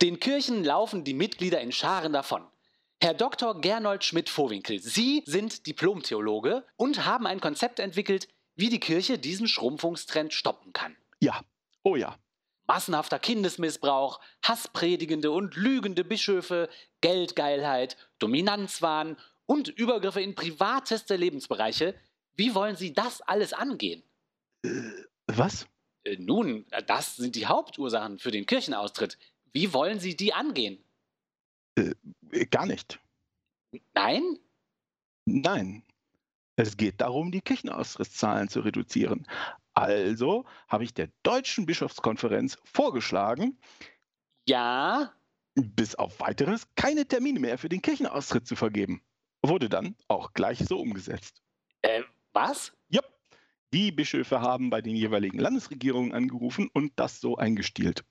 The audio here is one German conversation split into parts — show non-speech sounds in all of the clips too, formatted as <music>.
Den Kirchen laufen die Mitglieder in Scharen davon. Herr Dr. Gernot Schmidt-Vohwinkel, Sie sind Diplomtheologe und haben ein Konzept entwickelt, wie die Kirche diesen Schrumpfungstrend stoppen kann. Ja, oh ja. Massenhafter Kindesmissbrauch, hasspredigende und lügende Bischöfe, Geldgeilheit, Dominanzwahn und Übergriffe in privateste Lebensbereiche. Wie wollen Sie das alles angehen? Äh, was? Äh, nun, das sind die Hauptursachen für den Kirchenaustritt. Wie wollen Sie die angehen? Äh, gar nicht. Nein? Nein. Es geht darum, die Kirchenaustrittszahlen zu reduzieren. Also habe ich der Deutschen Bischofskonferenz vorgeschlagen, ja, bis auf weiteres keine Termine mehr für den Kirchenaustritt zu vergeben. Wurde dann auch gleich so umgesetzt. Äh, was? Ja. Die Bischöfe haben bei den jeweiligen Landesregierungen angerufen und das so eingestielt.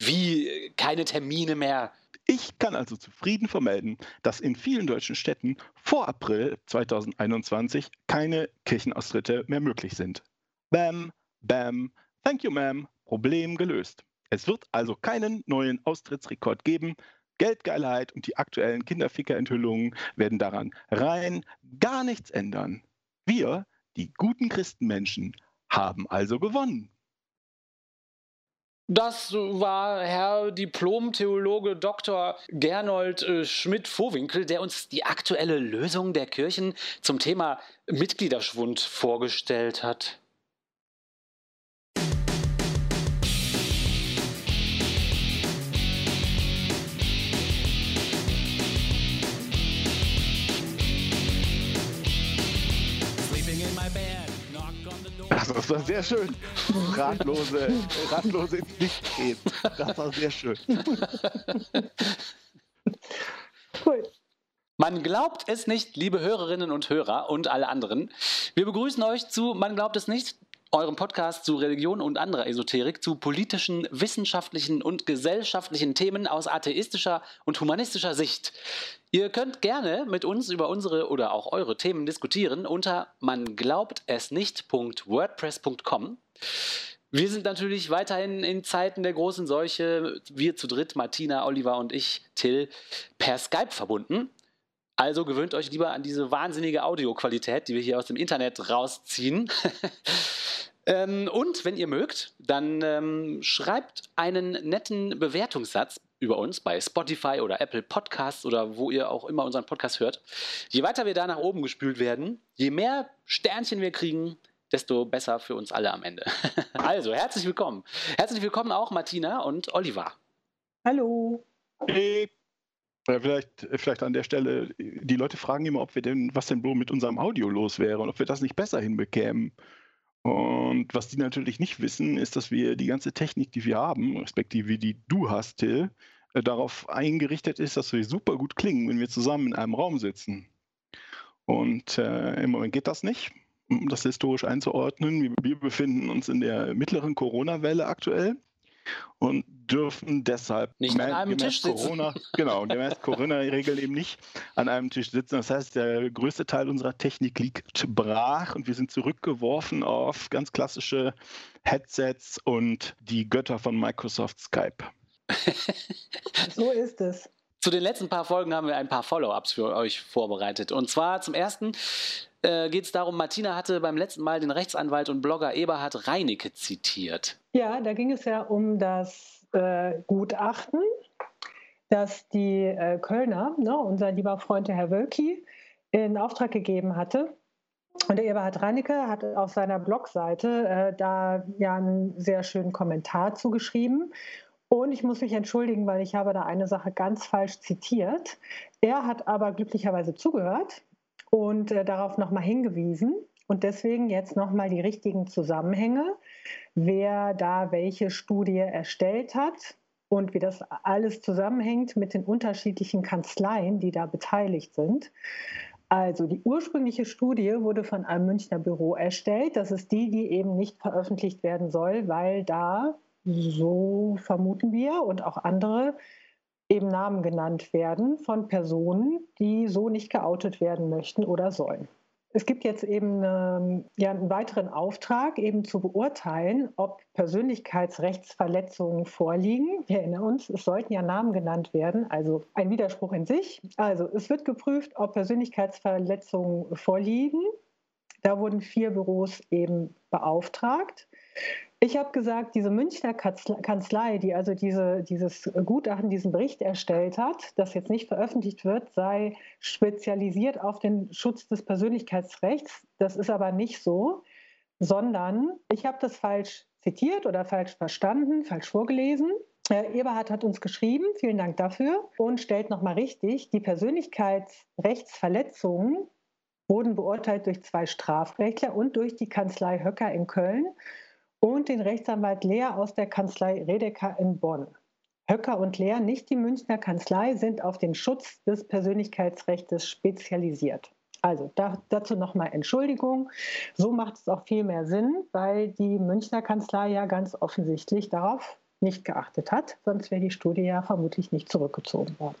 Wie keine Termine mehr? Ich kann also zufrieden vermelden, dass in vielen deutschen Städten vor April 2021 keine Kirchenaustritte mehr möglich sind. Bam, bam, thank you, ma'am, Problem gelöst. Es wird also keinen neuen Austrittsrekord geben. Geldgeilheit und die aktuellen Kinderficker-Enthüllungen werden daran rein gar nichts ändern. Wir, die guten Christenmenschen, haben also gewonnen. Das war Herr Diplom-Theologe Dr. Gernold äh, Schmidt-Vohwinkel, der uns die aktuelle Lösung der Kirchen zum Thema Mitgliederschwund vorgestellt hat. Das war sehr schön. Ratlose, ratlose ins Licht gehen. Das war sehr schön. Cool. Man glaubt es nicht, liebe Hörerinnen und Hörer und alle anderen. Wir begrüßen euch zu Man glaubt es nicht, eurem Podcast zu Religion und anderer Esoterik, zu politischen, wissenschaftlichen und gesellschaftlichen Themen aus atheistischer und humanistischer Sicht. Ihr könnt gerne mit uns über unsere oder auch eure Themen diskutieren unter man glaubt es nicht.wordpress.com. Wir sind natürlich weiterhin in Zeiten der großen Seuche, wir zu dritt, Martina, Oliver und ich, Till, per Skype verbunden. Also gewöhnt euch lieber an diese wahnsinnige Audioqualität, die wir hier aus dem Internet rausziehen. <laughs> Ähm, und wenn ihr mögt, dann ähm, schreibt einen netten Bewertungssatz über uns bei Spotify oder Apple Podcasts oder wo ihr auch immer unseren Podcast hört. Je weiter wir da nach oben gespült werden, je mehr Sternchen wir kriegen, desto besser für uns alle am Ende. <laughs> also, herzlich willkommen. Herzlich willkommen auch Martina und Oliver. Hallo. Hey. Vielleicht, vielleicht an der Stelle, die Leute fragen immer, ob wir denn, was denn wohl mit unserem Audio los wäre und ob wir das nicht besser hinbekämen. Und was die natürlich nicht wissen, ist, dass wir die ganze Technik, die wir haben, respektive die du hast, Till, äh, darauf eingerichtet ist, dass wir super gut klingen, wenn wir zusammen in einem Raum sitzen. Und äh, im Moment geht das nicht, um das historisch einzuordnen. Wir, wir befinden uns in der mittleren Corona-Welle aktuell und dürfen deshalb nicht an einem Tisch sitzen. Corona, genau, gemäß <laughs> Corona-Regeln eben nicht an einem Tisch sitzen. Das heißt, der größte Teil unserer Technik liegt brach und wir sind zurückgeworfen auf ganz klassische Headsets und die Götter von Microsoft Skype. <laughs> so ist es. Zu den letzten paar Folgen haben wir ein paar Follow-ups für euch vorbereitet. Und zwar zum ersten äh, geht es darum, Martina hatte beim letzten Mal den Rechtsanwalt und Blogger Eberhard Reinecke zitiert. Ja, da ging es ja um das äh, Gutachten, das die äh, Kölner, ne, unser lieber Freund der Herr Wölki, in Auftrag gegeben hatte. Und der Eberhard Reinecke hat auf seiner Blogseite äh, da ja einen sehr schönen Kommentar zugeschrieben. Und ich muss mich entschuldigen, weil ich habe da eine Sache ganz falsch zitiert. Er hat aber glücklicherweise zugehört und äh, darauf nochmal hingewiesen. Und deswegen jetzt nochmal die richtigen Zusammenhänge, wer da welche Studie erstellt hat und wie das alles zusammenhängt mit den unterschiedlichen Kanzleien, die da beteiligt sind. Also die ursprüngliche Studie wurde von einem Münchner Büro erstellt. Das ist die, die eben nicht veröffentlicht werden soll, weil da, so vermuten wir und auch andere, eben Namen genannt werden von Personen, die so nicht geoutet werden möchten oder sollen. es gibt jetzt eben ähm, ja, einen weiteren Auftrag, eben zu beurteilen, ob Persönlichkeitsrechtsverletzungen vorliegen. Wir erinnern uns, es sollten ja Namen genannt werden, also ein Widerspruch in sich. Also es wird geprüft, ob Persönlichkeitsverletzungen vorliegen. Da wurden vier Büros eben beauftragt. Ich habe gesagt, diese Münchner Kanzlei, die also diese, dieses Gutachten, diesen Bericht erstellt hat, das jetzt nicht veröffentlicht wird, sei spezialisiert auf den Schutz des Persönlichkeitsrechts. Das ist aber nicht so, sondern ich habe das falsch zitiert oder falsch verstanden, falsch vorgelesen. Eberhard hat uns geschrieben, vielen Dank dafür, und stellt nochmal richtig, die Persönlichkeitsrechtsverletzungen wurden beurteilt durch zwei Strafrechtler und durch die Kanzlei Höcker in Köln und den Rechtsanwalt Lehr aus der Kanzlei Redeker in Bonn. Höcker und Lehr, nicht die Münchner Kanzlei, sind auf den Schutz des Persönlichkeitsrechts spezialisiert. Also da, dazu nochmal Entschuldigung. So macht es auch viel mehr Sinn, weil die Münchner Kanzlei ja ganz offensichtlich darauf nicht geachtet hat. Sonst wäre die Studie ja vermutlich nicht zurückgezogen worden.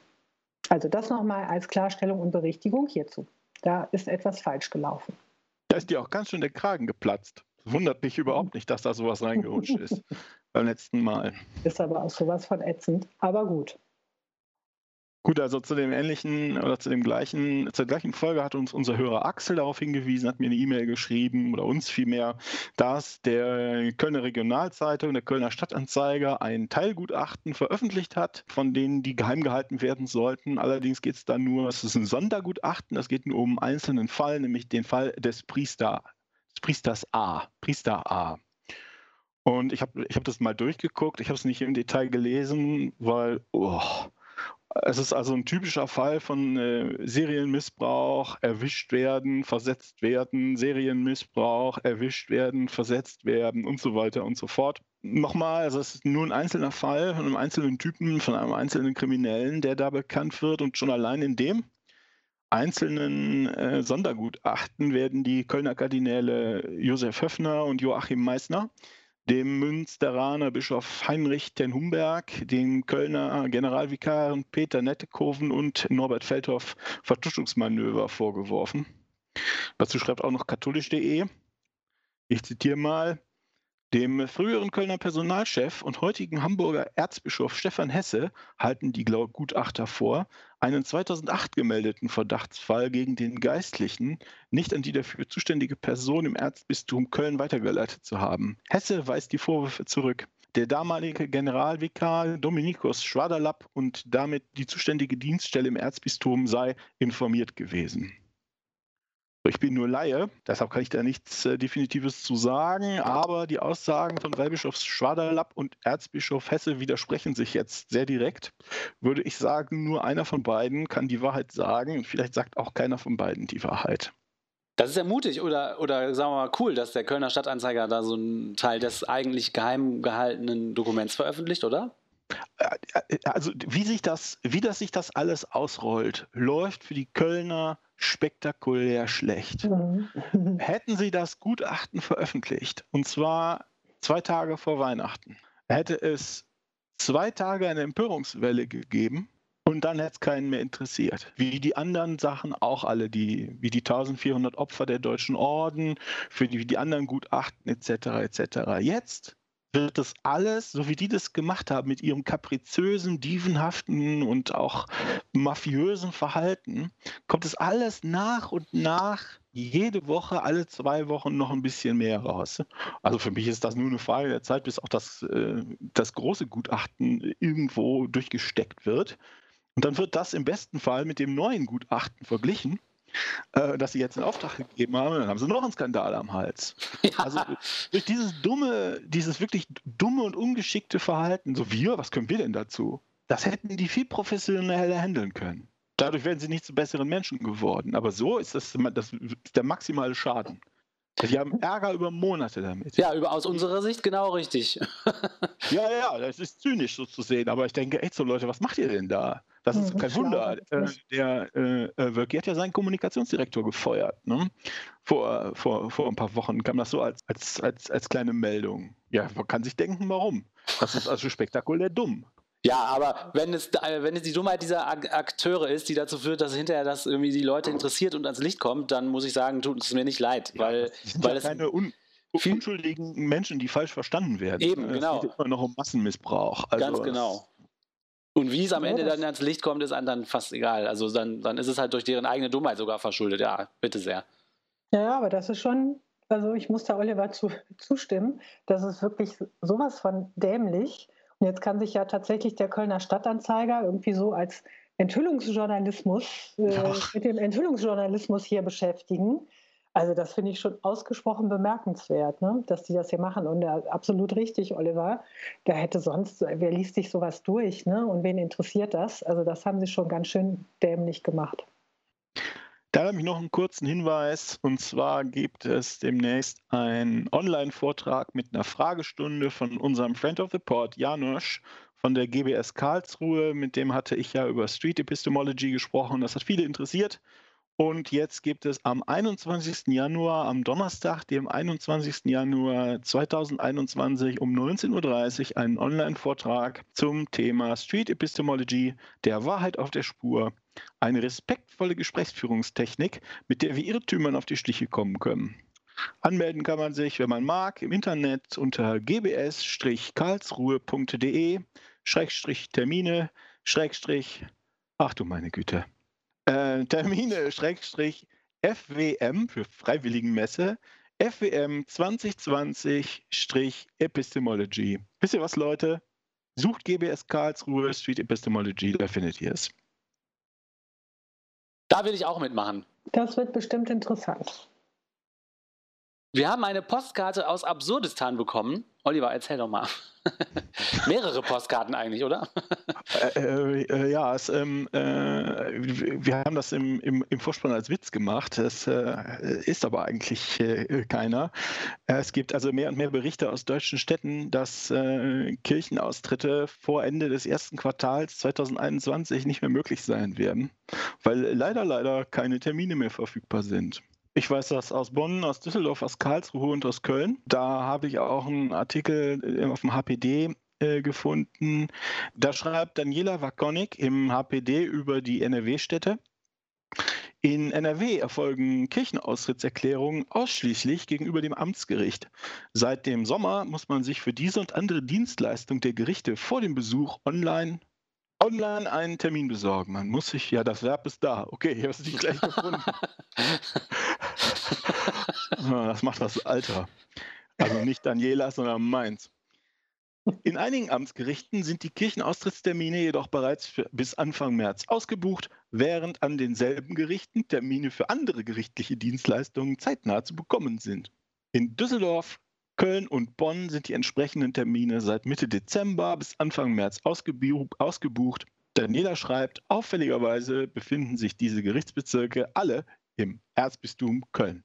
Also das nochmal als Klarstellung und Berichtigung hierzu. Da ist etwas falsch gelaufen. Da ist dir auch ganz schön der Kragen geplatzt. Wundert mich überhaupt nicht, dass da sowas reingerutscht ist <laughs> beim letzten Mal. Ist aber auch sowas von ätzend, aber gut. Gut, also zu dem ähnlichen oder zu dem gleichen, zur gleichen Folge hat uns unser Hörer Axel darauf hingewiesen, hat mir eine E-Mail geschrieben oder uns vielmehr, dass der Kölner Regionalzeitung, der Kölner Stadtanzeiger ein Teilgutachten veröffentlicht hat, von denen die geheim gehalten werden sollten. Allerdings geht es da nur, es ist ein Sondergutachten, es geht nur um einen einzelnen Fall, nämlich den Fall des Priester Priesters A, Priester A. Und ich habe ich hab das mal durchgeguckt, ich habe es nicht im Detail gelesen, weil oh, es ist also ein typischer Fall von äh, Serienmissbrauch, erwischt werden, versetzt werden, Serienmissbrauch, erwischt werden, versetzt werden und so weiter und so fort. Nochmal, also es ist nur ein einzelner Fall von einem einzelnen Typen, von einem einzelnen Kriminellen, der da bekannt wird und schon allein in dem einzelnen äh, Sondergutachten werden die Kölner Kardinäle Josef Höffner und Joachim Meissner dem Münsteraner Bischof Heinrich ten Humberg, den Kölner Generalvikaren Peter Nettekoven und Norbert Feldhoff Vertuschungsmanöver vorgeworfen. Dazu schreibt auch noch katholisch.de. Ich zitiere mal. Dem früheren Kölner Personalchef und heutigen Hamburger Erzbischof Stefan Hesse halten die Gutachter vor, einen 2008 gemeldeten Verdachtsfall gegen den Geistlichen nicht an die dafür zuständige Person im Erzbistum Köln weitergeleitet zu haben. Hesse weist die Vorwürfe zurück. Der damalige Generalvikar Dominikus Schwaderlapp und damit die zuständige Dienststelle im Erzbistum sei informiert gewesen. Ich bin nur Laie, deshalb kann ich da nichts äh, Definitives zu sagen, aber die Aussagen von Weihbischof Schwaderlapp und Erzbischof Hesse widersprechen sich jetzt sehr direkt. Würde ich sagen, nur einer von beiden kann die Wahrheit sagen und vielleicht sagt auch keiner von beiden die Wahrheit. Das ist ja mutig oder, oder sagen wir mal cool, dass der Kölner Stadtanzeiger da so einen Teil des eigentlich geheim gehaltenen Dokuments veröffentlicht, oder? Äh, äh, also wie sich das, wie das sich das alles ausrollt, läuft für die Kölner spektakulär schlecht. Mhm. <laughs> Hätten sie das Gutachten veröffentlicht, und zwar zwei Tage vor Weihnachten, hätte es zwei Tage eine Empörungswelle gegeben und dann hätte es keinen mehr interessiert. Wie die anderen Sachen auch alle, die, wie die 1400 Opfer der Deutschen Orden, für die, die anderen Gutachten etc. etc. Jetzt wird das alles, so wie die das gemacht haben, mit ihrem kapriziösen, dievenhaften und auch mafiösen Verhalten, kommt es alles nach und nach jede Woche, alle zwei Wochen noch ein bisschen mehr raus. Also für mich ist das nur eine Frage der Zeit, bis auch das, äh, das große Gutachten irgendwo durchgesteckt wird. Und dann wird das im besten Fall mit dem neuen Gutachten verglichen äh, dass sie jetzt einen Auftrag gegeben haben, dann haben sie noch einen Skandal am Hals. <laughs> Ja. Also durch dieses dumme, dieses wirklich dumme und ungeschickte Verhalten, so wir, was können wir denn dazu? Das hätten die viel professioneller handeln können. Dadurch wären sie nicht zu besseren Menschen geworden. Aber so ist das, das ist der maximale Schaden. Die haben Ärger über Monate damit. Ja, über, aus unserer Sicht genau richtig. <laughs> ja, ja, das ist zynisch so zu sehen. Aber ich denke, echt so Leute, was macht ihr denn da? Das ist kein Wunder. Äh, der äh, äh, Wölki hat ja seinen Kommunikationsdirektor gefeuert. Ne? Vor, vor, vor ein paar Wochen kam das so als, als, als, als kleine Meldung. Ja, man kann sich denken, warum. Das ist also spektakulär dumm. Ja, aber wenn es, wenn es die Dummheit dieser Akteure ist, die dazu führt, dass hinterher das irgendwie die Leute interessiert und ans Licht kommt, dann muss ich sagen, tut es mir nicht leid, ja, weil, weil ja es keine un unschuldigen Menschen, die falsch verstanden werden. Eben, genau. Es geht immer noch um Massenmissbrauch. Also Ganz genau. Und wie es am Ende dann ans Licht kommt, ist einem dann fast egal. Also dann, dann ist es halt durch deren eigene Dummheit sogar verschuldet. Ja, bitte sehr. Ja, aber das ist schon, also ich muss da Oliver zu, zustimmen, das ist wirklich sowas von dämlich. Und jetzt kann sich ja tatsächlich der Kölner Stadtanzeiger irgendwie so als Enthüllungsjournalismus, äh, mit dem Enthüllungsjournalismus hier beschäftigen. Also das finde ich schon ausgesprochen bemerkenswert, ne? dass die das hier machen. Und ja, absolut richtig, Oliver. Da hätte sonst, wer liest sich sowas durch ne? und wen interessiert das? Also das haben sie schon ganz schön dämlich gemacht. Da habe ich noch einen kurzen Hinweis. Und zwar gibt es demnächst einen Online-Vortrag mit einer Fragestunde von unserem Friend of the Port, Janosch, von der GBS Karlsruhe. Mit dem hatte ich ja über Street Epistemology gesprochen. Das hat viele interessiert. Und jetzt gibt es am 21. Januar, am Donnerstag, dem 21. Januar 2021 um 19.30 Uhr einen Online-Vortrag zum Thema Street Epistemology, der Wahrheit auf der Spur. Eine respektvolle Gesprächsführungstechnik, mit der wir Irrtümern auf die Stiche kommen können. Anmelden kann man sich, wenn man mag, im Internet unter gbs-karlsruhe.de Termine Schrägstrich, ach du meine Güte, äh, Termine <laughs> Schrägstrich FWM für Freiwilligenmesse, FWM 2020 Epistemology. Wisst ihr was, Leute? Sucht GBS Karlsruhe Street Epistemology, da findet ihr es. Da will ich auch mitmachen. Das wird bestimmt interessant. Wir haben eine Postkarte aus Absurdistan bekommen. Oliver, erzähl doch mal. <laughs> Mehrere Postkarten eigentlich, oder? äh, äh, äh ja, es, ähm, äh, wir haben das im, im, im, Vorspann als Witz gemacht. Es äh, ist aber eigentlich äh, keiner. es gibt also mehr und mehr Berichte aus deutschen Städten, dass Kirchenaustritte vor Ende des ersten Quartals 2021 nicht mehr möglich sein werden, weil leider, leider keine Termine mehr verfügbar sind. Ich weiß das aus Bonn, aus Düsseldorf, aus Karlsruhe und aus Köln. Da habe ich auch einen Artikel äh, auf dem HPD äh, gefunden. Da schreibt Daniela Wakonik im HPD über die NRW-Städte. In NRW erfolgen Kirchenaustrittserklärungen ausschließlich gegenüber dem Amtsgericht. Seit dem Sommer muss man sich für diese und andere Dienstleistungen der Gerichte vor dem Besuch online online einen Termin besorgen. Man muss sich, ja, das Verb ist da. Okay, ich habe es nicht gleich <laughs> gefunden. <laughs> das macht das Alter. Also nicht Daniela, sondern meins. In einigen Amtsgerichten sind die Kirchenaustrittstermine jedoch bereits bis Anfang März ausgebucht, während an denselben Gerichten Termine für andere gerichtliche Dienstleistungen zeitnah zu bekommen sind. In Düsseldorf, Köln und Bonn sind die entsprechenden Termine seit Mitte Dezember bis Anfang März ausgebucht. Daniela schreibt, auffälligerweise befinden sich diese Gerichtsbezirke alle im Erzbistum Köln.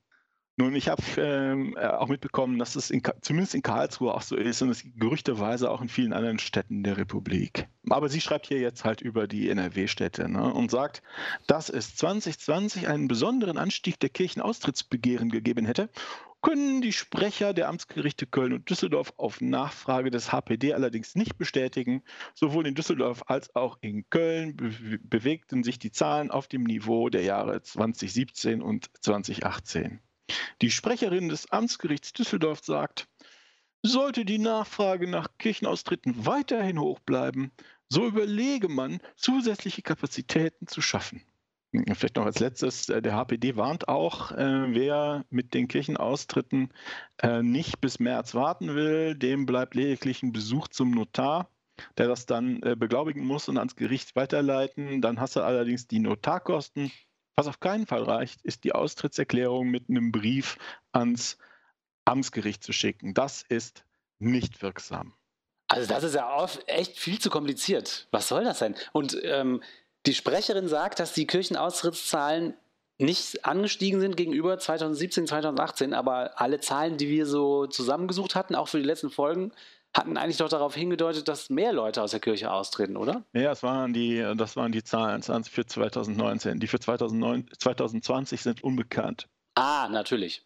Nun, ich habe ähm, äh, auch mitbekommen, dass es in, zumindest in Karlsruhe auch so ist und es gerüchteweise auch in vielen anderen Städten der Republik. Aber sie schreibt hier jetzt halt über die NRW-Städte ne, und sagt, dass es 2020 einen besonderen Anstieg der Kirchenaustrittsbegehren gegeben hätte können die Sprecher der Amtsgerichte Köln und Düsseldorf auf Nachfrage des HPD allerdings nicht bestätigen. Sowohl in Düsseldorf als auch in Köln be bewegten sich die Zahlen auf dem Niveau der Jahre 2017 und 2018. Die Sprecherin des Amtsgerichts Düsseldorf sagt, sollte die Nachfrage nach Kirchenaustritten weiterhin hoch bleiben, so überlege man, zusätzliche Kapazitäten zu schaffen. Vielleicht noch als letztes, äh, der HPD warnt auch, äh, wer mit den Kirchenaustritten äh, nicht bis März warten will, dem bleibt lediglich ein Besuch zum Notar, der das dann beglaubigen muss und ans Gericht weiterleiten. Dann hast du allerdings die Notarkosten. Was auf keinen Fall reicht, ist die Austrittserklärung mit einem Brief ans Amtsgericht zu schicken. Das ist nicht wirksam. Also das ist ja oft echt viel zu kompliziert. Was soll das sein? Und ähm, die Sprecherin sagt, dass die Kirchenaustrittszahlen nicht angestiegen sind gegenüber 2017, 2018, aber alle Zahlen, die wir so zusammengesucht hatten, auch für die letzten Folgen, hatten eigentlich doch darauf hingedeutet, dass mehr Leute aus der Kirche austreten, oder? Ja, das waren die, das waren die Zahlen für 2019. Die für 2009, 2020 sind unbekannt. Ah, natürlich.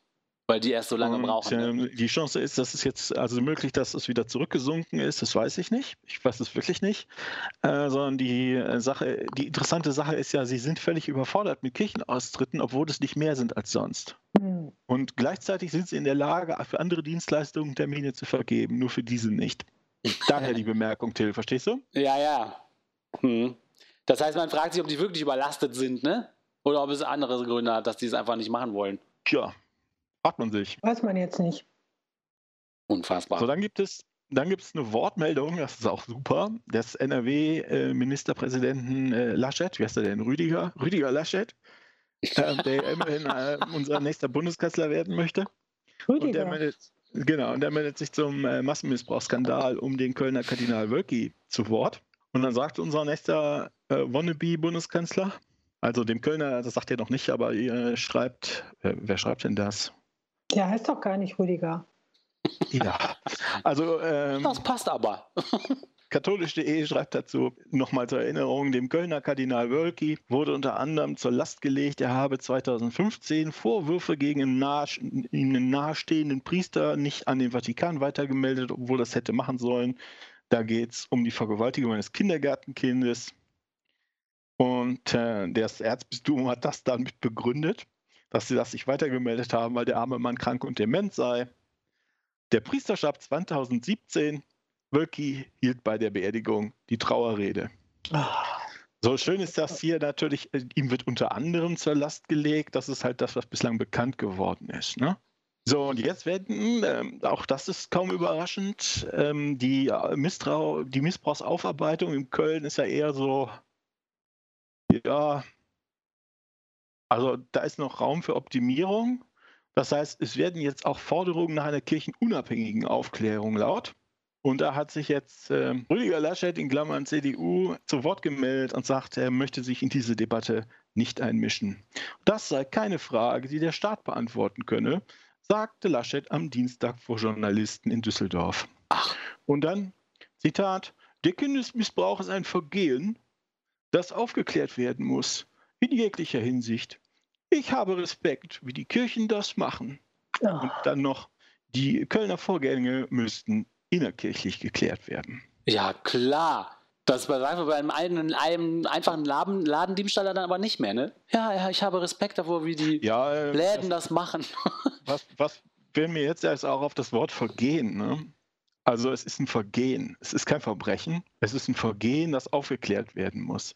Weil die erst so lange Und, brauchen. Ne? ähm, die Chance ist, dass es jetzt also möglich, dass es wieder zurückgesunken ist, das weiß ich nicht. Ich weiß es wirklich nicht. Äh, sondern die äh, Sache, die interessante Sache ist ja, sie sind völlig überfordert mit Kirchenaustritten, obwohl es nicht mehr sind als sonst. Hm. Und gleichzeitig sind sie in der Lage, für andere Dienstleistungen Termine zu vergeben, nur für diese nicht. Daher die Bemerkung, Till, verstehst du? Ja, ja. Hm. Das heißt, man fragt sich, ob die wirklich überlastet sind, ne? Oder ob es andere Gründe hat, dass die es einfach nicht machen wollen. Tja, fragt man sich. Weiß man jetzt nicht. Unfassbar. So, dann gibt es, dann gibt es eine Wortmeldung, das ist auch super, des NRW-Ministerpräsidenten äh, Laschet, wie heißt er denn? Rüdiger? Rüdiger Laschet, äh, der immerhin äh, unser nächster Bundeskanzler werden möchte. Und der Rüdiger. meldet, genau, und der meldet sich zum äh, Massenmissbrauchsskandal um den Kölner Kardinal Wölki zu Wort. Und dann sagt unser nächster äh, Wannabe-Bundeskanzler, also dem Kölner, das sagt er noch nicht, aber ihr schreibt, wer schreibt denn das? Der heißt doch gar nicht Rüdiger. Ja, also ähm, Das passt aber. Katholisch.de schreibt dazu nochmal zur Erinnerung, dem Kölner Kardinal Wölki wurde unter anderem zur Last gelegt, er habe 2015 Vorwürfe gegen einen nahe, ihnen nahestehenden Priester nicht an den Vatikan weitergemeldet, obwohl das hätte machen sollen. Da geht es um die Vergewaltigung eines Kindergartenkindes. Und äh, das Erzbistum hat das dann mit begründet, dass sie das nicht weitergemeldet haben, weil der arme Mann krank und dement sei. Der Priester starb 2017 Wölki hielt bei der Beerdigung die Trauerrede. So schön ist das hier natürlich, äh, ihm wird unter anderem zur Last gelegt, das ist halt das, was bislang bekannt geworden ist. Ne? So, und jetzt werden, ähm, auch das ist kaum überraschend, ähm, die, äh, Misstrau die Missbrauchsaufarbeitung in Köln ist ja eher so, ja, also da ist noch Raum für Optimierung. Das heißt, es werden jetzt auch Forderungen nach einer kirchenunabhängigen Aufklärung laut. Und da hat sich jetzt äh, Rüdiger Laschet in Klammern CDU zu Wort gemeldet und sagt, er möchte sich in diese Debatte nicht einmischen. Das sei keine Frage, die der Staat beantworten könne, sagte Laschet am Dienstag vor Journalisten in Düsseldorf. Ach. Und dann, Zitat, der Kindesmissbrauch ist ein Vergehen, das aufgeklärt werden muss, in jeglicher Hinsicht. Ich habe Respekt, wie die Kirchen das machen. Und ah. dann noch, die Kölner Vorgänge müssten innerkirchlich geklärt werden. Ja, klar. Das bei, sagen wir, bei einem, einen, einem einfachen Laden, Ladendiebstahl dann aber nicht mehr, ne? Ja, ja, ich habe Respekt davor, wie die Ja, äh, Läden das machen. <laughs> was, was fällt mir jetzt erst auch auf das Wort Vergehen? Ne? Also es ist ein Vergehen. Es ist kein Verbrechen. Es ist ein Vergehen, das aufgeklärt werden muss.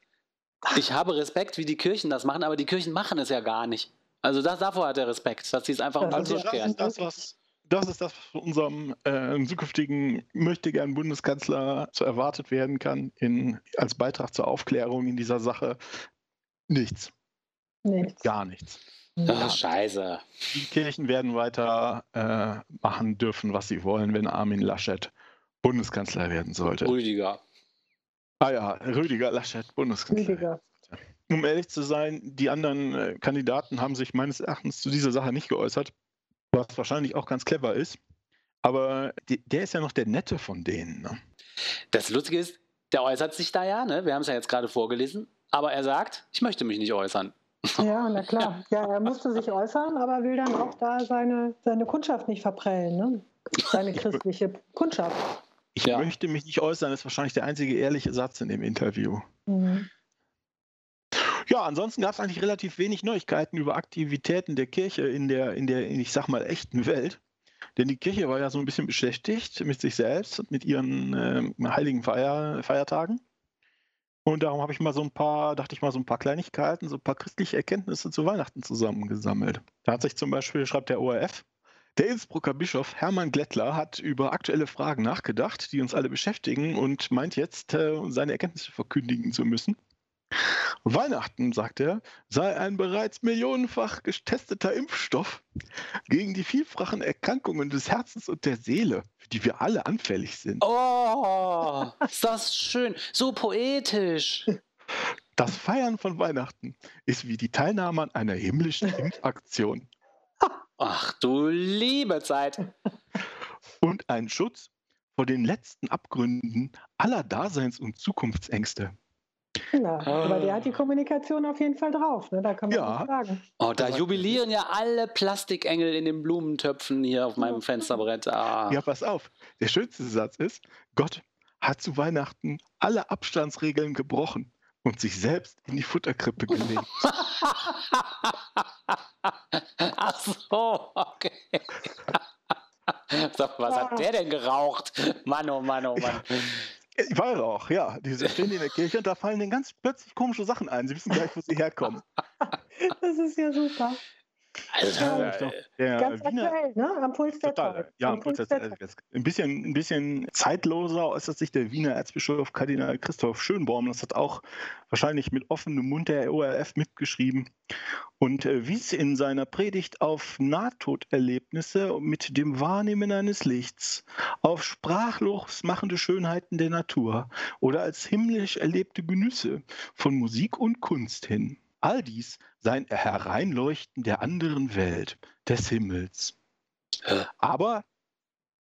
Ich habe Respekt, wie die Kirchen das machen, aber die Kirchen machen es ja gar nicht. Also das, davor hat er Respekt, dass sie es einfach unter den Also Tisch das kehren. ist das, was das ist das, was von unserem äh, zukünftigen möchtegern Bundeskanzler so erwartet werden kann in, als Beitrag zur Aufklärung in dieser Sache. Nichts, Nichts. gar nichts. Ach, scheiße. Die Kirchen werden weiter äh, machen dürfen, was sie wollen, wenn Armin Laschet Bundeskanzler werden sollte. Rüdiger. Ah ja, Rüdiger Laschet Bundeskanzler. Rüdiger. Um ehrlich zu sein, die anderen äh, Kandidaten haben sich meines Erachtens zu dieser Sache nicht geäußert, was wahrscheinlich auch ganz clever ist. Aber der ist ja noch der Nette von denen. Ne? Das Lustige ist, der äußert sich da ja, ne? Wir haben es ja jetzt gerade vorgelesen, aber er sagt, ich möchte mich nicht äußern. Ja, na klar. Ja, er musste sich äußern, aber will dann auch da seine, seine Kundschaft nicht verprellen, ne? Seine christliche Kundschaft. Ich Ja. möchte mich nicht äußern, ist wahrscheinlich der einzige ehrliche Satz in dem Interview. Mhm. Ja, ansonsten gab es eigentlich relativ wenig Neuigkeiten über Aktivitäten der Kirche in der, in der, ich sag mal, echten Welt. Denn die Kirche war ja so ein bisschen beschäftigt mit sich selbst und mit ihren ähm, heiligen Feier, Feiertagen. Und darum habe ich mal so ein paar, dachte ich mal, so ein paar Kleinigkeiten, so ein paar christliche Erkenntnisse zu Weihnachten zusammengesammelt. Da hat sich zum Beispiel, schreibt der ORF, der Innsbrucker Bischof Hermann Glättler hat über aktuelle Fragen nachgedacht, die uns alle beschäftigen und meint jetzt, äh, seine Erkenntnisse verkündigen zu müssen. Weihnachten, sagt er, sei ein bereits millionenfach getesteter Impfstoff gegen die vielfachen Erkrankungen des Herzens und der Seele, für die wir alle anfällig sind. Oh, ist das schön. So poetisch. Das Feiern von Weihnachten ist wie die Teilnahme an einer himmlischen Impfaktion Ach du liebe Zeit. <laughs> und ein Schutz vor den letzten Abgründen aller Daseins- und Zukunftsängste. Na, aber der hat die Kommunikation auf jeden Fall drauf, ne? da kann man Ja. sagen. Oh, da jubilieren ja alle Plastikengel in den Blumentöpfen hier auf meinem Fensterbrett. Ah. Ja, pass auf. Der schönste Satz ist, Gott hat zu Weihnachten alle Abstandsregeln gebrochen und sich selbst in die Futterkrippe gelegt. <laughs> Ach so, okay. Sag, was hat der denn geraucht? Mann, oh Mann, oh Mann. Äh, Weihrauch, ja. Die stehen in der Kirche und da fallen denen ganz plötzlich komische Sachen ein. Sie wissen gar nicht, wo sie herkommen. Das ist ja super. Doch- ey. Der Ganz Wiener- aktuell, ne? Am Puls der Total, Zeit. ja, Am Puls der äh, Zeit. das, ein, bisschen, ein bisschen zeitloser äußert sich der Wiener Erzbischof Kardinal Christoph Schönborn. Das hat auch wahrscheinlich mit offenem Mund der ORF mitgeschrieben und äh, wies in seiner Predigt auf Nahtoderlebnisse mit dem Wahrnehmen eines Lichts, auf sprachlos machende Schönheiten der Natur oder als himmlisch erlebte Genüsse von Musik und Kunst hin. All dies sei ein Hereinleuchten der anderen Welt, des Himmels. Aber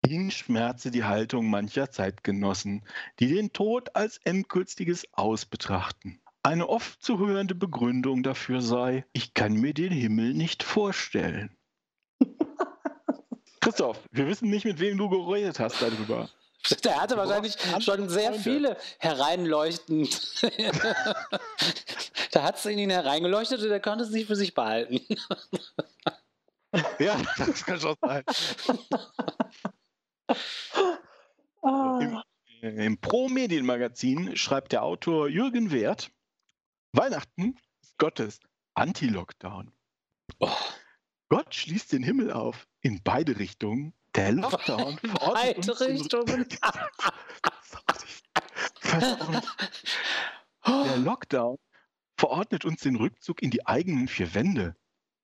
ihn schmerze die Haltung mancher Zeitgenossen, die den Tod als endgültiges Aus betrachten. Eine oft zu hörende Begründung dafür sei, ich kann mir den Himmel nicht vorstellen. <laughs> Christoph, wir wissen nicht, mit wem du geredet hast darüber. <laughs> Der hatte wahrscheinlich schon sehr viele hereinleuchtend. <laughs> da hat es in ihn hereingeleuchtet und er konnte es nicht für sich behalten. Ja, <laughs> das kann schon sein. Ah, Im, Im Pro-Medien-Magazin schreibt der Autor Jürgen Wert, Weihnachten ist Gottes Anti-Lockdown. Oh. Gott schließt den Himmel auf in beide Richtungen. Der Lockdown verordnet Beide Richtungen. <laughs> Verdammt. Der Lockdown verordnet uns den Rückzug in die eigenen vier Wände.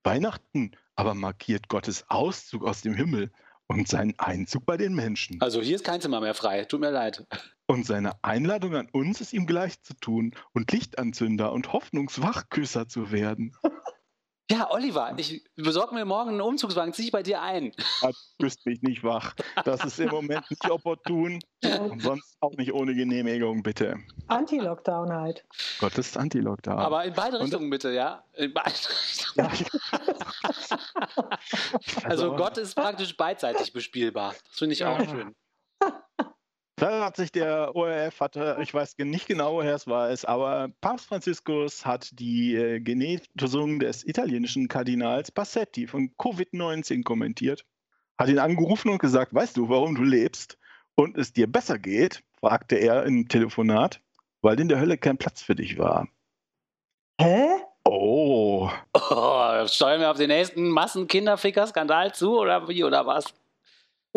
Weihnachten aber markiert Gottes Auszug aus dem Himmel und seinen Einzug bei den Menschen. Also hier ist kein Zimmer mehr frei. Tut mir leid. Und seine Einladung an uns ist ihm gleich zu tun und Lichtanzünder und Hoffnungswachküsser zu werden. Ja, Oliver, ich besorge mir morgen einen Umzugswagen, zieh ich bei dir ein. Das küsst mich nicht wach. Das ist im Moment nicht opportun und sonst auch nicht ohne Genehmigung, bitte. Anti-Lockdown halt. Gottes Anti-Lockdown. Aber in beide Und- Richtungen bitte, ja? In beide Richtungen. Ja. <laughs> Also Gott ist praktisch beidseitig bespielbar. Das finde ich auch Ja. schön. Da hat sich der ORF, hatte, ich weiß nicht genau, woher es weiß, aber Papst Franziskus hat die äh, Genesung des italienischen Kardinals Bassetti von Covid-19 kommentiert, hat ihn angerufen und gesagt, weißt du, warum du lebst und es dir besser geht, fragte er im Telefonat, weil in der Hölle kein Platz für dich war. Hä? Oh, Oh, steuern wir auf den nächsten Massenkinderficker-Skandal zu oder wie oder was?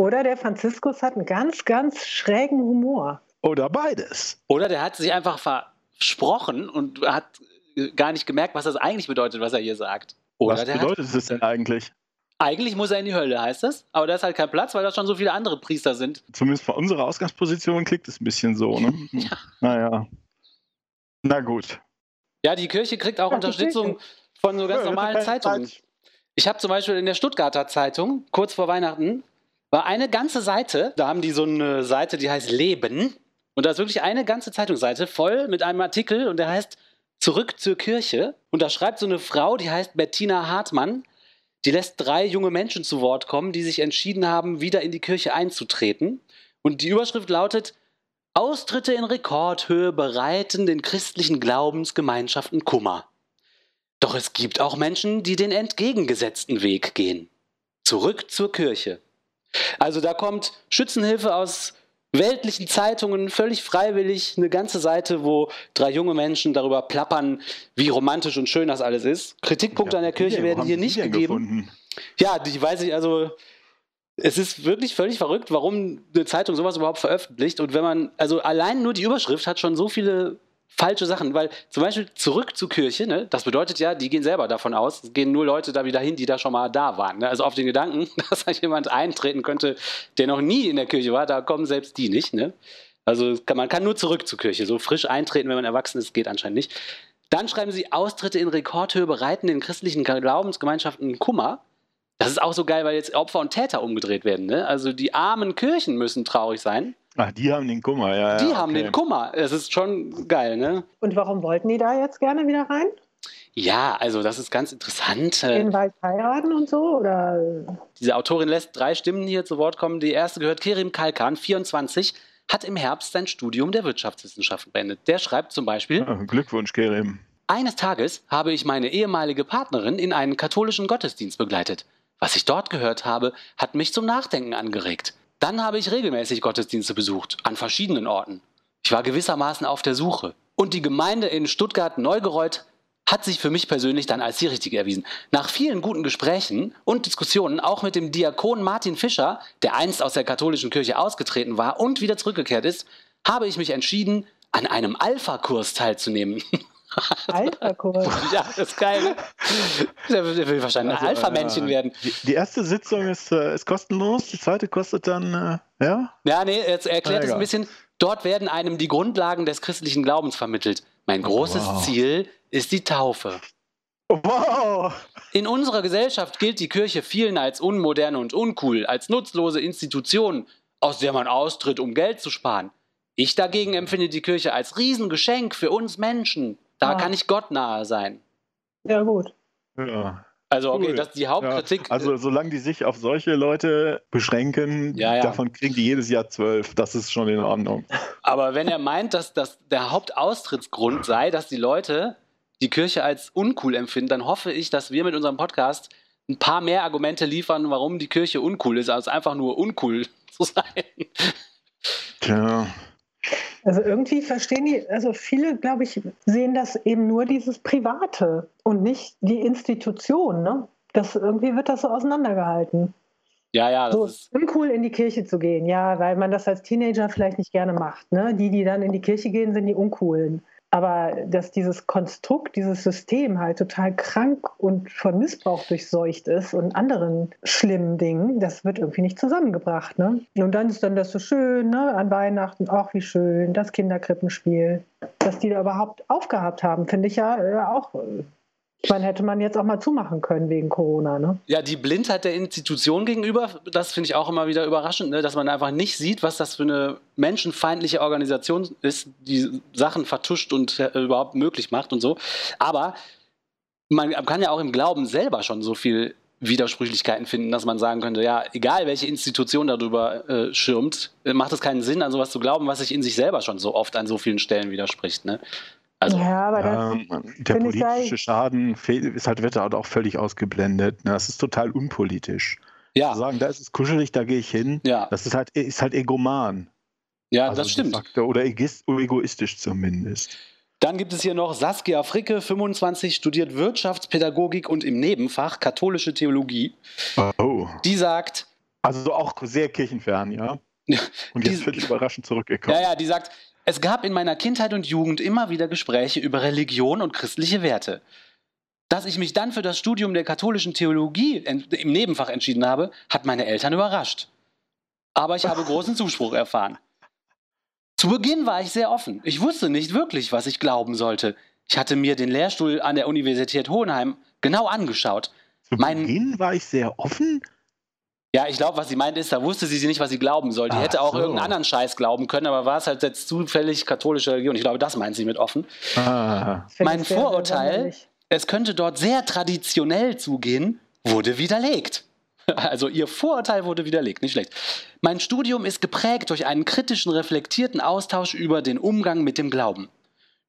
Oder der Franziskus hat einen ganz, ganz schrägen Humor. oder beides. Oder der hat sich einfach versprochen und hat gar nicht gemerkt, was das eigentlich bedeutet, was er hier sagt. Oder Was der hat, bedeutet es denn eigentlich? eigentlich muss er in die Hölle, heißt das? Aber da ist halt kein Platz, weil da schon so viele andere Priester sind. Zumindest von unserer Ausgangsposition klingt es ein bisschen so, ne? <laughs> Naja. Na gut. Ja, die Kirche kriegt auch Ja, die Unterstützung von so ganz Ja, normalen keine Zeitungen. Zeit. Ich habe zum Beispiel in der Stuttgarter Zeitung, kurz vor Weihnachten, war eine ganze Seite, da haben die so eine Seite, die heißt Leben. Und da ist wirklich eine ganze Zeitungsseite voll mit einem Artikel und der heißt Zurück zur Kirche. Und da schreibt so eine Frau, die heißt Bettina Hartmann, die lässt drei junge Menschen zu Wort kommen, die sich entschieden haben, wieder in die Kirche einzutreten. Und die Überschrift lautet, Austritte in Rekordhöhe bereiten den christlichen Glaubensgemeinschaften Kummer. Doch es gibt auch Menschen, die den entgegengesetzten Weg gehen. Zurück zur Kirche. Also da kommt Schützenhilfe aus weltlichen Zeitungen, völlig freiwillig, eine ganze Seite, wo drei junge Menschen darüber plappern, wie romantisch und schön das alles ist. Kritikpunkte an der Kirche Wo werden hier nicht gegeben. gefunden? Ja, die weiß ich, also es ist wirklich völlig verrückt, warum eine Zeitung sowas überhaupt veröffentlicht. Und wenn man, also allein nur die Überschrift hat schon so viele falsche Sachen, weil zum Beispiel zurück zur Kirche, ne, das bedeutet ja, die gehen selber davon aus, es gehen nur Leute da wieder hin, die da schon mal da waren. Ne? Also auf den Gedanken, <laughs> dass da jemand eintreten könnte, der noch nie in der Kirche war, da kommen selbst die nicht. Ne? Also kann, man kann nur zurück zur Kirche. So frisch eintreten, wenn man erwachsen ist, geht anscheinend nicht. Dann schreiben sie, Austritte in Rekordhöhe bereiten den christlichen Glaubensgemeinschaften Kummer. Das ist auch so geil, weil jetzt Opfer und Täter umgedreht werden. Ne? Also die armen Kirchen müssen traurig sein, Ach, die haben den Kummer, ja. Die ja, haben okay. den Kummer. Es ist schon geil, ne? Und warum wollten die da jetzt gerne wieder rein? Ja, also das ist ganz interessant. Äh, Den Wald heiraten und so? Oder Diese Autorin lässt drei Stimmen hier zu Wort kommen. Die erste gehört Kerim Kalkan, 24, hat im Herbst sein Studium der Wirtschaftswissenschaften beendet. Der schreibt zum Beispiel, Ah, Glückwunsch, Kerim. eines Tages habe ich meine ehemalige Partnerin in einen katholischen Gottesdienst begleitet. Was ich dort gehört habe, hat mich zum Nachdenken angeregt. Dann habe ich regelmäßig Gottesdienste besucht, an verschiedenen Orten. Ich war gewissermaßen auf der Suche. Und die Gemeinde in Stuttgart-Neugereuth hat sich für mich persönlich dann als die richtige erwiesen. Nach vielen guten Gesprächen und Diskussionen, auch mit dem Diakon Martin Fischer, der einst aus der katholischen Kirche ausgetreten war und wieder zurückgekehrt ist, habe ich mich entschieden, an einem Alpha-Kurs teilzunehmen. <laughs> Alpha-Kurs? <laughs> ja, das ist geil. Der will wahrscheinlich ein Also, Alpha-Männchen äh, werden. Die, die erste Sitzung ist, äh, ist kostenlos, die zweite kostet dann, äh, ja? Ja, nee, jetzt erklärt es ein bisschen. Dort werden einem die Grundlagen des christlichen Glaubens vermittelt. Mein großes Wow. Ziel ist die Taufe. Wow! In unserer Gesellschaft gilt die Kirche vielen als unmodern und uncool, als nutzlose Institution, aus der man austritt, um Geld zu sparen. Ich dagegen empfinde die Kirche als Riesengeschenk für uns Menschen. Da Ah. kann ich Gott nahe sein. Ja, gut. Ja. Also, okay, Cool. das ist die Ja, Hauptkritik. also solange die sich auf solche Leute beschränken, Ja, ja. davon kriegen die jedes Jahr zwölf. Das ist schon in Ordnung. Aber wenn er meint, dass das der Hauptaustrittsgrund sei, dass die Leute die Kirche als uncool empfinden, dann hoffe ich, dass wir mit unserem Podcast ein paar mehr Argumente liefern, warum die Kirche uncool ist, als einfach nur uncool <laughs> zu sein. Tja. Also irgendwie verstehen die, also viele, glaube ich, sehen das eben nur dieses Private und nicht die Institution. Ne? Das irgendwie wird das so auseinandergehalten. Ja, ja, das So ist. uncool in die Kirche zu gehen, ja, weil man das als Teenager vielleicht nicht gerne macht. Ne? Die, die dann in die Kirche gehen, sind die uncoolen. Aber dass dieses Konstrukt, dieses System halt total krank und von Missbrauch durchseucht ist und anderen schlimmen Dingen, das wird irgendwie nicht zusammengebracht. Ne? Und dann ist dann das so schön, ne? an Weihnachten, ach wie schön, das Kinderkrippenspiel. Dass die da überhaupt aufgehabt haben, finde ich ja äh, auch. Meine, hätte man jetzt auch mal zumachen können wegen Corona. Ne? Ja, die Blindheit der Institution gegenüber, das finde ich auch immer wieder überraschend, ne? dass man einfach nicht sieht, was das für eine menschenfeindliche Organisation ist, die Sachen vertuscht und äh, überhaupt möglich macht und so. Aber man kann ja auch im Glauben selber schon so viel Widersprüchlichkeiten finden, dass man sagen könnte, ja, egal welche Institution darüber äh, schirmt, äh, macht es keinen Sinn, an sowas zu glauben, was sich in sich selber schon so oft an so vielen Stellen widerspricht. Ne? Also, ja, aber das, Ja, der politische Schaden ist halt, wird halt auch völlig ausgeblendet. ne? Das ist total unpolitisch. ja, Zu sagen, da ist es kuschelig, da gehe ich hin, ja, das ist halt, ist halt egoman. ja, Also das stimmt. facto, oder egoistisch zumindest. Dann gibt es hier noch Saskia Fricke, 25, studiert Wirtschaftspädagogik und im Nebenfach katholische Theologie. Oh. Die sagt, Also auch sehr kirchenfern, ja. Und Die- jetzt völlig überraschend zurückgekommen. ja, ja, die sagt, es gab in meiner Kindheit und Jugend immer wieder Gespräche über Religion und christliche Werte. Dass ich mich dann für das Studium der katholischen Theologie im Nebenfach entschieden habe, hat meine Eltern überrascht. Aber ich habe großen Zuspruch erfahren. Zu Beginn war ich sehr offen. Ich wusste nicht wirklich, was ich glauben sollte. Ich hatte mir den Lehrstuhl an der Universität Hohenheim genau angeschaut. Zu mein- Beginn war ich sehr offen. Ja, ich glaube, was sie meint ist, da wusste sie nicht, was sie glauben soll. Die Ach hätte auch so. irgendeinen anderen Scheiß glauben können, aber war es halt jetzt zufällig katholische Religion. Ich glaube, das meint sie mit offen. Ah. mein Vorurteil-. Es könnte dort sehr traditionell zugehen, wurde widerlegt. <laughs> Also ihr Vorurteil wurde widerlegt, nicht schlecht. Mein Studium ist geprägt durch einen kritischen, reflektierten Austausch über den Umgang mit dem Glauben.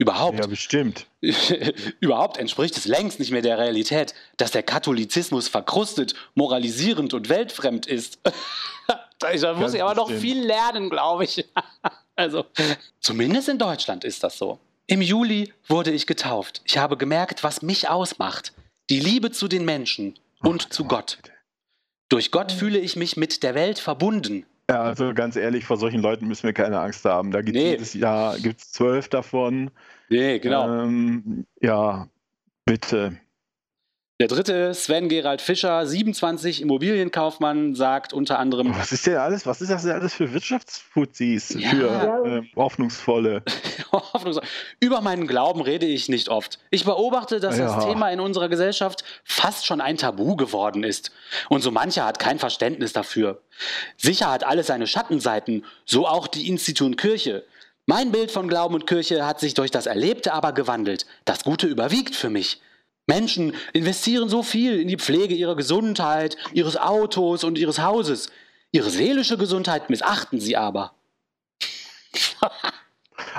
Überhaupt Ja, bestimmt. <laughs> Überhaupt entspricht es längst nicht mehr der Realität, dass der Katholizismus verkrustet, moralisierend und weltfremd ist. <laughs> da muss Ganz ich aber noch bestimmt. viel lernen, glaube ich. <laughs> also, zumindest in Deutschland ist das so. Im Juli wurde ich getauft. Ich habe gemerkt, was mich ausmacht. Die Liebe zu den Menschen und Ach, zu Gott. Durch Gott fühle ich mich mit der Welt verbunden. Ja, also ganz ehrlich, vor solchen Leuten müssen wir keine Angst haben. Da gibt es Nee. jedes Jahr gibt's zwölf davon. Nee, genau. Ähm, ja, bitte. Der dritte, Sven Gerald Fischer, 27, Immobilienkaufmann, sagt unter anderem. Was ist denn alles, was ist das denn alles für Wirtschaftsfuzis, Ja. für äh, hoffnungsvolle? <laughs> Über meinen Glauben rede ich nicht oft. Ich beobachte, dass das Ja. Thema in unserer Gesellschaft fast schon ein Tabu geworden ist. Und so mancher hat kein Verständnis dafür. Sicher hat alles seine Schattenseiten, so auch die Institution Kirche. Mein Bild von Glauben und Kirche hat sich durch das Erlebte aber gewandelt. Das Gute überwiegt für mich. Menschen investieren so viel in die Pflege ihrer Gesundheit, ihres Autos und ihres Hauses. Ihre seelische Gesundheit missachten sie aber. <laughs>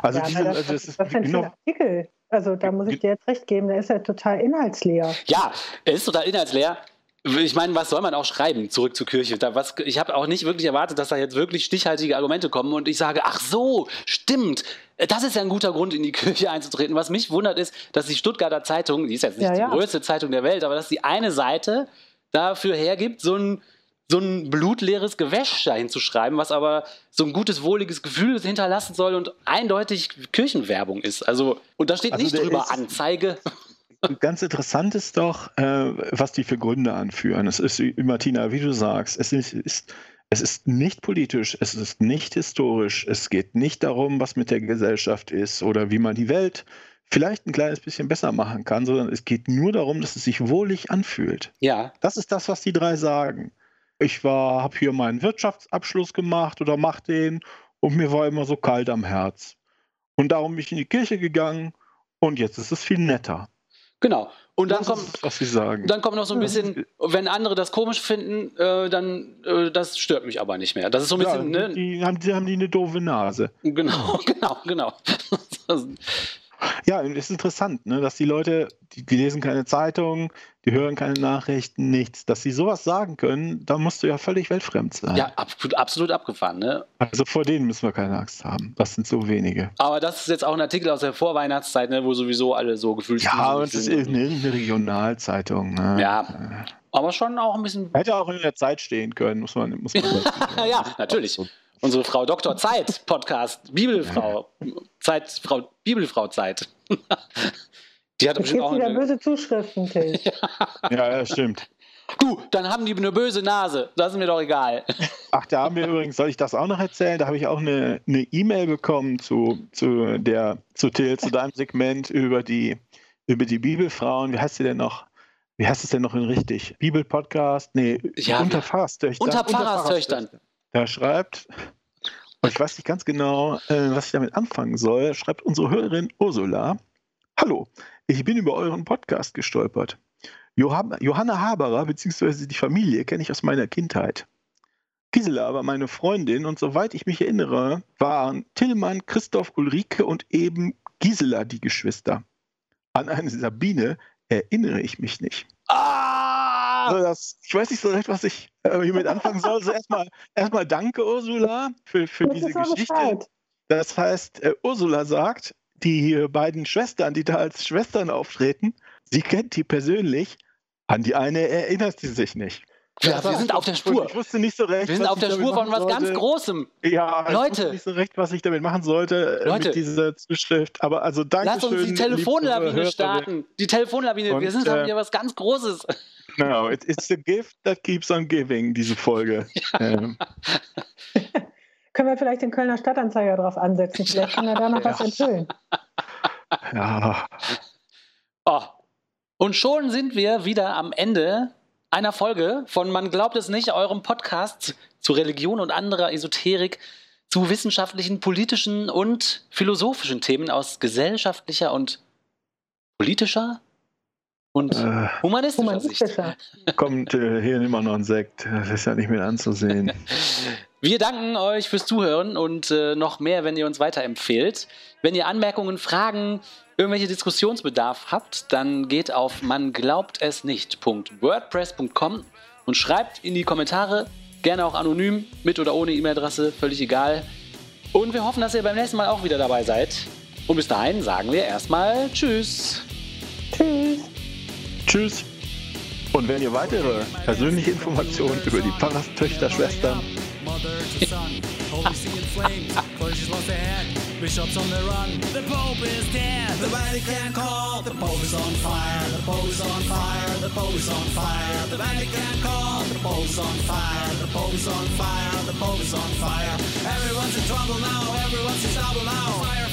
Also ja, diese, das, also was das ist das denn für ein Artikel? Also da muss ich dir jetzt recht geben, der ist ja total inhaltsleer. Ja, er ist total inhaltsleer. Ich meine, was soll man auch schreiben, zurück zur Kirche? Da, was, ich habe auch nicht wirklich erwartet, dass da jetzt wirklich stichhaltige Argumente kommen und ich sage, ach so, stimmt. Das ist ja ein guter Grund, in die Kirche einzutreten. Was mich wundert ist, dass die Stuttgarter Zeitung, die ist jetzt nicht Ja, ja. die größte Zeitung der Welt, aber dass die eine Seite dafür hergibt, so ein, so ein blutleeres Gewäsch dahin zu schreiben, was aber so ein gutes, wohliges Gefühl hinterlassen soll und eindeutig Kirchenwerbung ist. Also, und da steht Also nicht drüber Anzeige. <laughs> ganz interessant ist doch, äh, was die für Gründe anführen. Es ist, wie- Martina, wie du sagst, es ist, ist, es ist nicht politisch, es ist nicht historisch, es geht nicht darum, was mit der Gesellschaft ist oder wie man die Welt vielleicht ein kleines bisschen besser machen kann, sondern es geht nur darum, dass es sich wohlig anfühlt. Ja, Das ist das, was die drei sagen. Ich war, habe hier meinen Wirtschaftsabschluss gemacht oder mach den und mir war immer so kalt am Herz. Und darum bin ich in die Kirche gegangen und jetzt ist es viel netter. genau. Und dann das kommt, ist, was sie sagen. Dann kommt noch so ein Ja. bisschen, wenn andere das komisch finden, äh, dann äh, das stört mich aber nicht mehr. Das ist so ein ja, bisschen, ne? die, haben, die haben die eine doofe Nase. Genau, <laughs> genau, genau. Ja, ist interessant, ne, dass die Leute, die, die lesen keine Zeitung, die hören keine Nachrichten, nichts. Dass sie sowas sagen können, da musst du ja völlig weltfremd sein. ja, absolut, absolut abgefahren, ne? Also vor denen müssen wir keine Angst haben. Das sind so wenige. Aber das ist jetzt auch ein Artikel aus der Vorweihnachtszeit, ne, wo sowieso alle so gefühlt Ja, und es ist eine, eine Regionalzeitung. Ne? Ja. Aber schon auch ein bisschen. Hätte auch in der Zeit stehen können, muss man. Muss man <laughs> ja, natürlich. Unsere Frau Dr. Zeit Podcast, Bibelfrau, Zeit, Frau Bibelfrau Zeit. <laughs> Die hat bestimmt auch wieder eine, böse Zuschriften, Till. <laughs> Ja, ja, stimmt. Du, dann haben die eine böse Nase. Das ist mir doch egal. <laughs> Ach, da haben wir übrigens, soll ich das auch noch erzählen? Da habe ich auch eine eine E-Mail bekommen zu, zu der, zu Till, zu deinem Segment über die, über die Bibelfrauen. Wie heißt sie denn noch? Wie heißt es denn noch in richtig? Bibelpodcast? Nee, Ja, unter Pfarrerstöchtern. unter Pfarrerstöchtern. Da schreibt, und ich weiß nicht ganz genau, äh, was ich damit anfangen soll, schreibt unsere Hörerin Ursula. Hallo, ich bin über euren Podcast gestolpert. Johann, Johanna Haberer bzw. die Familie kenne ich aus meiner Kindheit. Gisela war meine Freundin und soweit ich mich erinnere, waren Tillmann, Christoph, Ulrike und eben Gisela die Geschwister. An eine Sabine erinnere ich mich nicht. Ah! Also das, ich weiß nicht so recht, was ich äh, hiermit anfangen soll. Also erstmal, erstmal danke, Ursula, für, für Das diese Geschichte. Bescheid. Das heißt, äh, Ursula sagt, die beiden Schwestern, die da als Schwestern auftreten, sie kennt die persönlich. An die eine erinnert sie sich nicht. Ja, wir sind auf der Spur. Ich wusste nicht so recht. Wir sind was auf ich der damit Spur von machen was ganz sollte. Großem. Ja, ich Leute. wusste nicht so recht, was ich damit machen sollte äh, Leute. mit dieser Zuschrift. Aber also danke Lass uns die Telefonlawine starten. Die Telefonlawine. wir sind äh, hier was ganz Großes. No, it, it's the gift that keeps on giving, diese Folge. <laughs> Ähm, <laughs> Können wir vielleicht den Kölner Stadtanzeiger drauf ansetzen? Vielleicht kann er da noch was Ja. enthüllen. ja, Oh. Und schon sind wir wieder am Ende einer Folge von Man glaubt es nicht, eurem Podcast zu Religion und anderer Esoterik, zu wissenschaftlichen, politischen und philosophischen Themen aus gesellschaftlicher und politischer und äh, humanistischer Sicht. Humanistischer. kommt äh, hier immer noch ein Sekt. Das ist ja nicht mehr anzusehen. <laughs> Wir danken euch fürs Zuhören und äh, noch mehr, wenn ihr uns weiterempfehlt. Wenn ihr Anmerkungen, Fragen, irgendwelche Diskussionsbedarf habt, dann geht auf man glaubt es nicht.wordpress.com und schreibt in die Kommentare, gerne auch anonym, mit oder ohne E-Mail-Adresse, völlig egal. Und wir hoffen, dass ihr beim nächsten Mal auch wieder dabei seid. Und bis dahin sagen wir erstmal Tschüss. Tschüss. Tschüss. Und wenn ihr weitere persönliche Informationen über die lost their head. Bishops on the run. The Pope is dead. The Vatican call. The Pope is on fire. The Pope is on fire. The Pope is on fire. The Vatican call. The Pope is on fire. The Pope is on fire. The Pope is on fire. Everyone's in trouble now. Everyone's in trouble now. Fire,